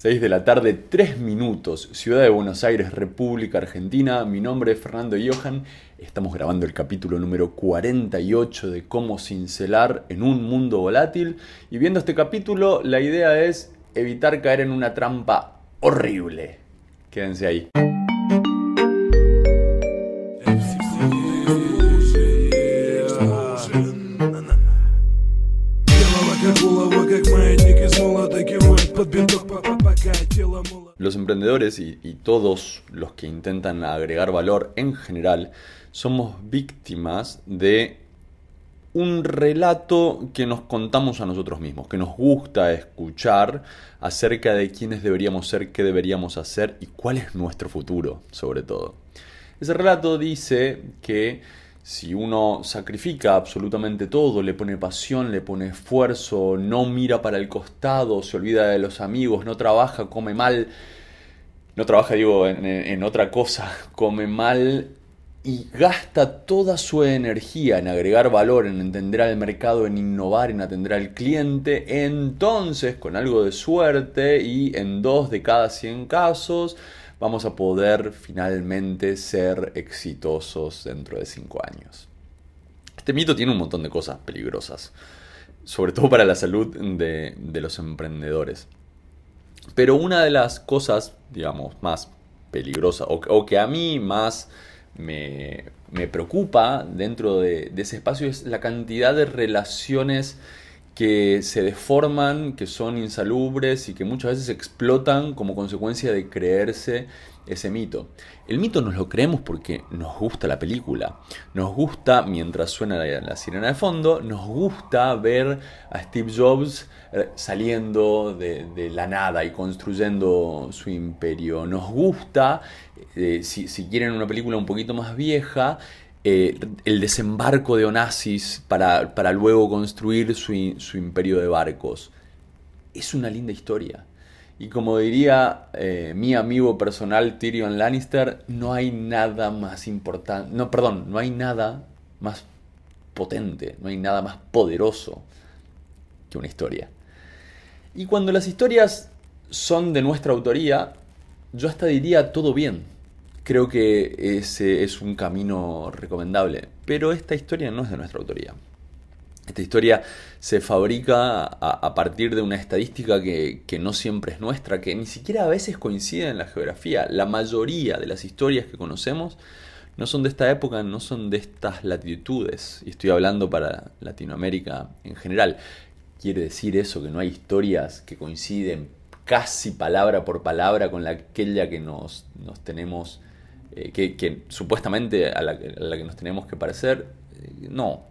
6 de la tarde, 3 minutos, Ciudad de Buenos Aires, República Argentina. Mi nombre es Fernando Johan. Estamos grabando el capítulo número 48 de Cómo cincelar en un mundo volátil. Y viendo este capítulo, la idea es evitar caer en una trampa horrible. Quédense ahí. Los emprendedores y, todos los que intentan agregar valor en general somos víctimas de un relato que nos contamos a nosotros mismos, que nos gusta escuchar acerca de quiénes deberíamos ser, qué deberíamos hacer y cuál es nuestro futuro, sobre todo. Ese relato dice que si uno sacrifica absolutamente todo, le pone pasión, le pone esfuerzo, no mira para el costado, se olvida de los amigos, no trabaja, come mal, no trabaja, digo, en, otra cosa, come mal y gasta toda su energía en agregar valor, en entender al mercado, en innovar, en atender al cliente, entonces con algo de suerte y en dos de cada 100 casos, vamos a poder finalmente ser exitosos dentro de cinco años. Este mito tiene un montón de cosas peligrosas, sobre todo para la salud de, los emprendedores. Pero una de las cosas, digamos, más peligrosas, o, que a mí más me, preocupa dentro de, de, ese espacio, es la cantidad de relaciones que se deforman, que son insalubres y que muchas veces explotan como consecuencia de creerse ese mito. El mito nos lo creemos porque nos gusta la película, nos gusta mientras suena la, sirena de fondo, nos gusta ver a Steve Jobs eh, saliendo de, la nada y construyendo su imperio, nos gusta, eh, si, si quieren una película un poquito más vieja, eh, el desembarco de Onassis para, luego construir su, imperio de barcos. Es una linda historia. Y como diría eh, mi amigo personal Tyrion Lannister, no hay nada más importante, no, perdón, no hay nada más potente, no hay nada más poderoso que una historia. Y cuando las historias son de nuestra autoría, yo hasta diría todo bien creo que ese es un camino recomendable. Pero esta historia no es de nuestra autoría. Esta historia se fabrica a, partir de una estadística que, no siempre es nuestra, que ni siquiera a veces coincide en la geografía. La mayoría de las historias que conocemos no son de esta época, no son de estas latitudes. Y estoy hablando para Latinoamérica en general. Quiere decir eso, que no hay historias que coinciden casi palabra por palabra con la, aquella que nos, nos tenemos eh, que, supuestamente a la, que nos tenemos que parecer, eh, no.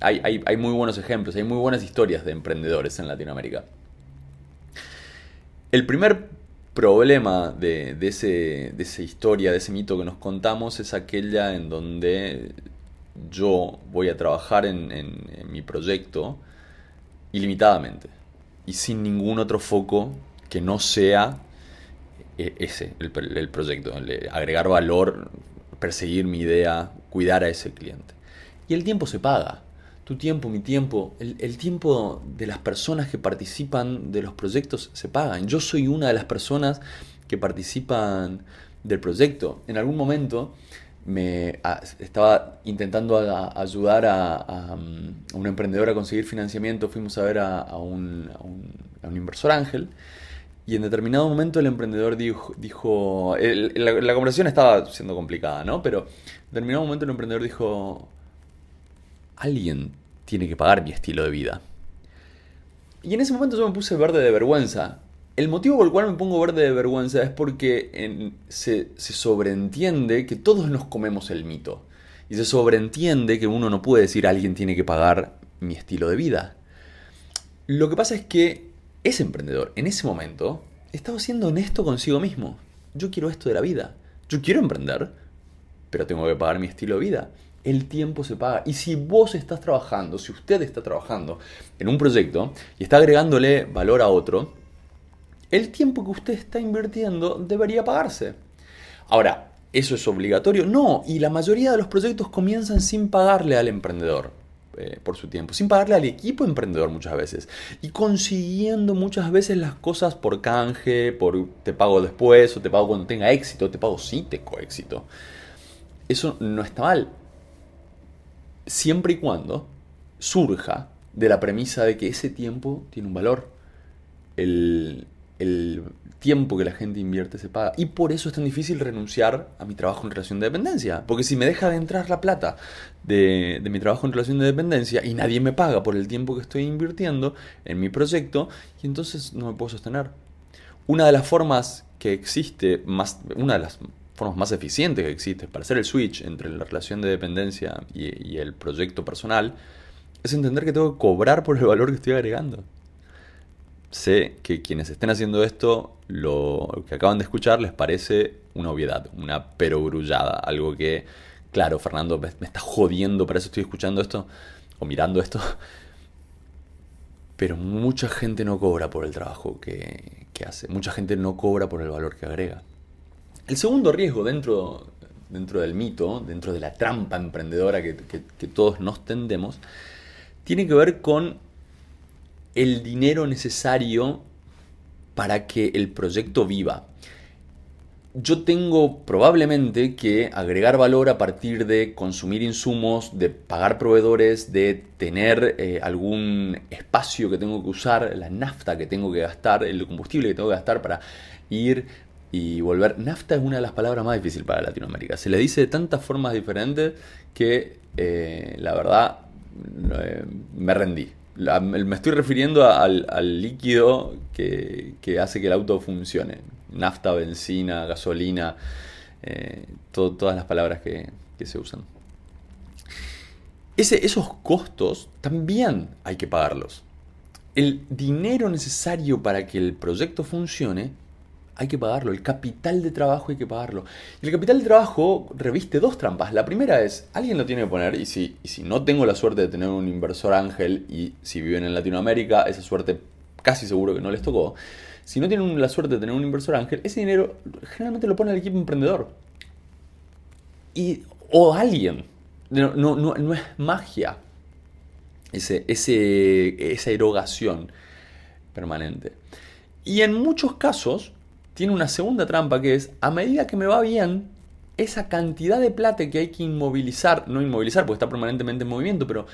Hay, hay, muy buenos ejemplos, hay muy buenas historias de emprendedores en Latinoamérica. El primer problema de, ese, de esa historia, de ese mito que nos contamos, es aquella en donde yo voy a trabajar en, mi proyecto ilimitadamente y sin ningún otro foco que no sea ese, el, proyecto, agregar valor, perseguir mi idea, cuidar a ese cliente. Y el tiempo se paga. Tu tiempo, mi tiempo, el, tiempo de las personas que participan de los proyectos se pagan. Yo soy una de las personas que participan del proyecto. En algún momento me estaba intentando ayudar a, un emprendedor a conseguir financiamiento. Fuimos a ver a, un, un inversor ángel y en determinado momento el emprendedor dijo, dijo la, conversación estaba siendo complicada, ¿no? Pero en determinado momento el emprendedor dijo, alguien tiene que pagar mi estilo de vida. Y en ese momento yo me puse verde de vergüenza. El motivo por el cual me pongo verde de vergüenza es porque se, se sobreentiende que todos nos comemos el mito. Y se sobreentiende que uno no puede decir alguien tiene que pagar mi estilo de vida. Lo que pasa es que ese emprendedor en ese momento estaba siendo honesto consigo mismo. Yo quiero esto de la vida. Yo quiero emprender, pero tengo que pagar mi estilo de vida. El tiempo se paga. Y si vos estás trabajando, si usted está trabajando en un proyecto y está agregándole valor a otro, el tiempo que usted está invirtiendo debería pagarse. Ahora, ¿eso es obligatorio? No, y la mayoría de los proyectos comienzan sin pagarle al emprendedor. Eh, por su tiempo, sin pagarle al equipo emprendedor muchas veces y consiguiendo muchas veces las cosas por canje, por te pago después o te pago cuando tenga éxito, te pago si tengo éxito. Eso no está mal, siempre y cuando surja de la premisa de que ese tiempo tiene un valor. El, el tiempo que la gente invierte se paga. Y por eso es tan difícil renunciar a mi trabajo en relación de dependencia. Porque si me deja de entrar la plata de, mi trabajo en relación de dependencia y nadie me paga por el tiempo que estoy invirtiendo en mi proyecto, y entonces no me puedo sostener. Una de las formas que existe, más, una de las formas más eficientes que existe para hacer el switch entre la relación de dependencia y el proyecto personal, es entender que tengo que cobrar por el valor que estoy agregando sé que quienes estén haciendo esto, lo que acaban de escuchar les parece una obviedad, una perogrullada, algo que, claro, Fernando, me, está jodiendo, para eso estoy escuchando esto o mirando esto. Pero mucha gente no cobra por el trabajo que, hace, mucha gente no cobra por el valor que agrega. El segundo riesgo dentro, dentro del mito, dentro de la trampa emprendedora que, que todos nos tendemos, tiene que ver con el dinero necesario para que el proyecto viva. Yo tengo probablemente que agregar valor a partir de consumir insumos, de pagar proveedores, de tener eh, algún espacio que tengo que usar, la nafta que tengo que gastar, el combustible que tengo que gastar para ir y volver. Nafta es una de las palabras más difíciles para Latinoamérica. Se le dice de tantas formas diferentes que eh, la verdad eh, me rendí me estoy refiriendo al, líquido que, hace que el auto funcione. Nafta, benzina, gasolina, eh, todas las palabras que, se usan. esos costos también hay que pagarlos. El dinero necesario para que el proyecto funcione hay que pagarlo. El capital de trabajo hay que pagarlo. Y el capital de trabajo reviste dos trampas. La primera es, alguien lo tiene que poner y si, si no tengo la suerte de tener un inversor ángel y si viven en Latinoamérica, esa suerte casi seguro que no les tocó. Si no tienen la suerte de tener un inversor ángel, ese dinero generalmente lo pone el equipo emprendedor. Y, o alguien. No, no, no, es magia. Ese, ese, esa erogación permanente. Y en muchos casos, tiene una segunda trampa que es, a medida que me va bien, esa cantidad de plata que hay que inmovilizar, no inmovilizar porque está permanentemente en movimiento, pero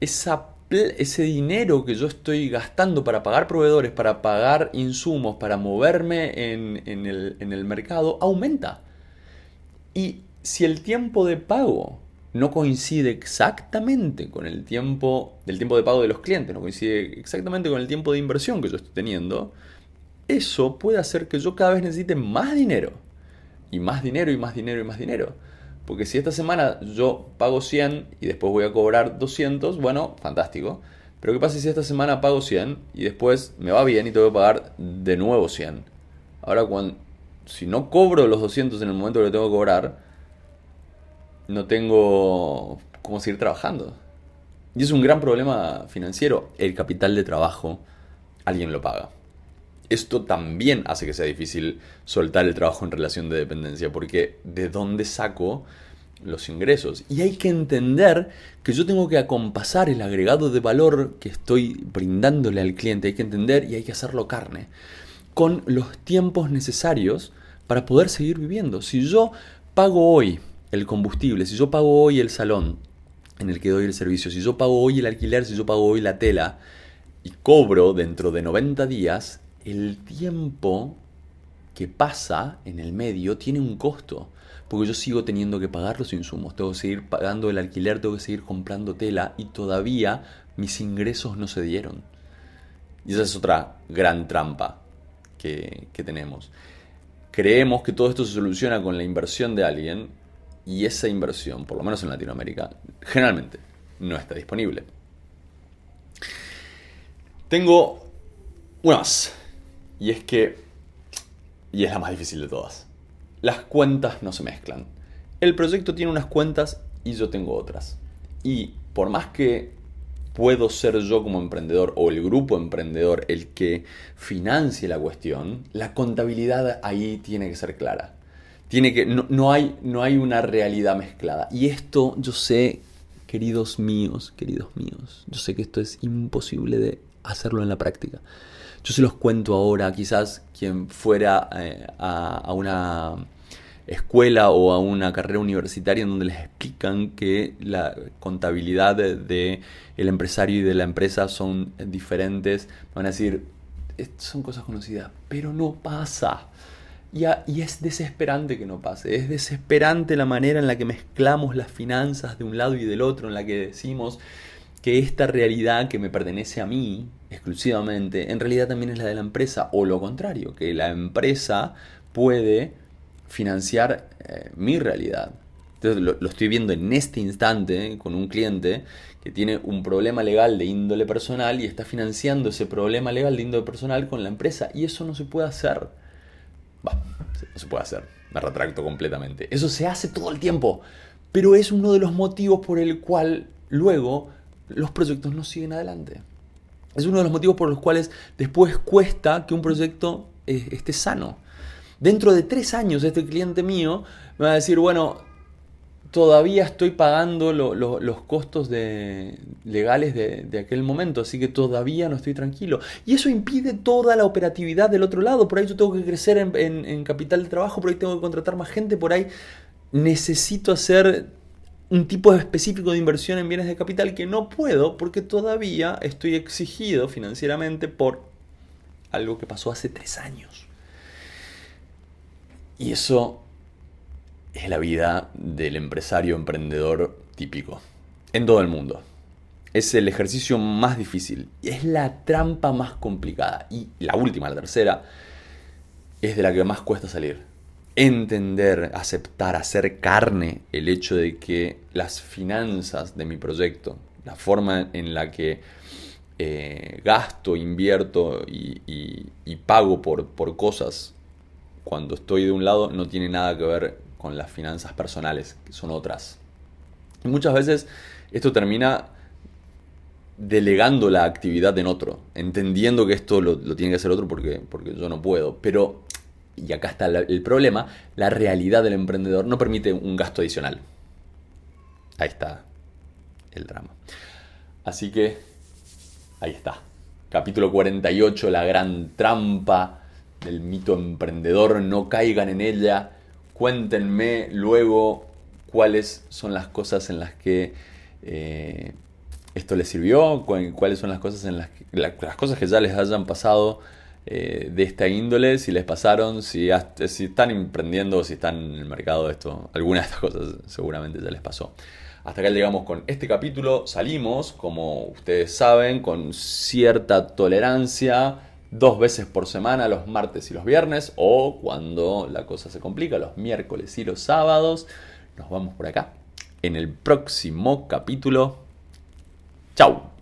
esa, ese dinero que yo estoy gastando para pagar proveedores, para pagar insumos, para moverme en, el, en el mercado, aumenta. Y si el tiempo de pago no coincide exactamente con el tiempo del tiempo de pago de los clientes, no coincide exactamente con el tiempo de inversión que yo estoy teniendo, eso puede hacer que yo cada vez necesite más dinero. Y más dinero y más dinero y más dinero. Porque si esta semana yo pago 100 y después voy a cobrar 200, bueno, fantástico. Pero ¿qué pasa si esta semana pago 100 y después me va bien y tengo que pagar de nuevo 100? Ahora, si no cobro los 200 en el momento que lo tengo que cobrar, no tengo cómo seguir trabajando. Y es un gran problema financiero. El capital de trabajo, alguien lo paga esto también hace que sea difícil soltar el trabajo en relación de dependencia, porque ¿de dónde saco los ingresos? Y hay que entender que yo tengo que acompasar el agregado de valor que estoy brindándole al cliente, hay que entender y hay que hacerlo carne, con los tiempos necesarios para poder seguir viviendo. Si yo pago hoy el combustible, si yo pago hoy el salón en el que doy el servicio, si yo pago hoy el alquiler, si yo pago hoy la tela, y cobro dentro de 90 días, el tiempo que pasa en el medio tiene un costo. Porque yo sigo teniendo que pagar los insumos, tengo que seguir pagando el alquiler, tengo que seguir comprando tela y todavía mis ingresos no se dieron. Y esa es otra gran trampa que, tenemos. Creemos que todo esto se soluciona con la inversión de alguien y esa inversión, por lo menos en Latinoamérica, generalmente no está disponible. Tengo unas y es que, y es la más difícil de todas, las cuentas no se mezclan. El proyecto tiene unas cuentas y yo tengo otras. Y por más que puedo ser yo como emprendedor o el grupo emprendedor el que financie la cuestión, la contabilidad ahí tiene que ser clara. Tiene que, no, hay, no hay una realidad mezclada. Y esto yo sé queridos míos, queridos míos, yo sé que esto es imposible de hacerlo en la práctica. Yo se los cuento ahora, quizás quien fuera eh, a, una escuela o a una carrera universitaria en donde les explican que la contabilidad del de, el empresario y de la empresa son diferentes, van a decir, son cosas conocidas, pero no pasa. Y, y, es desesperante que no pase, es desesperante la manera en la que mezclamos las finanzas de un lado y del otro, en la que decimos que esta realidad que me pertenece a mí exclusivamente, en realidad también es la de la empresa, o lo contrario, que la empresa puede financiar eh, mi realidad. Entonces lo, estoy viendo en este instante con un cliente que tiene un problema legal de índole personal y está financiando ese problema legal de índole personal con la empresa. Y eso no se puede hacer. no se puede hacer. Me retracto completamente. Eso se hace todo el tiempo. Pero es uno de los motivos por el cual luego los proyectos no siguen adelante. Es uno de los motivos por los cuales después cuesta que un proyecto eh, esté sano. Dentro de tres años este cliente mío me va a decir, bueno, todavía estoy pagando los costos legales de, aquel momento, así que todavía no estoy tranquilo. Y eso impide toda la operatividad del otro lado. Por ahí yo tengo que crecer en, capital de trabajo, por ahí tengo que contratar más gente, por ahí necesito hacer un tipo específico de inversión en bienes de capital que no puedo porque todavía estoy exigido financieramente por algo que pasó hace tres años. Y eso es la vida del empresario emprendedor típico, en todo el mundo. Es el ejercicio más difícil y es la trampa más complicada. Y la última, la tercera, es de la que más cuesta salir. Entender, aceptar, hacer carne el hecho de que las finanzas de mi proyecto, la forma en la que eh, gasto, invierto y, pago por, por cosas cuando estoy de un lado no tiene nada que ver con las finanzas personales, que son otras. Y muchas veces esto termina delegando la actividad en otro, entendiendo que esto lo, tiene que hacer otro porque, porque yo no puedo. Pero, y acá está el problema, la realidad del emprendedor no permite un gasto adicional. Ahí está el drama. Así que, ahí está. Capítulo 48, la gran trampa del mito emprendedor, no caigan en ella Cuéntenme luego cuáles son las cosas en las que eh, esto les sirvió, cuáles son las cosas en las que, las cosas que ya les hayan pasado eh, de esta índole, si les pasaron, si, están emprendiendo, si están en el mercado, esto, alguna de estas cosas seguramente ya les pasó. Hasta acá llegamos con este capítulo. Salimos, como ustedes saben, con cierta tolerancia dos veces por semana, los martes y los viernes, o cuando la cosa se complica, los miércoles y los sábados. Nos vamos por acá en el próximo capítulo. ¡Chao!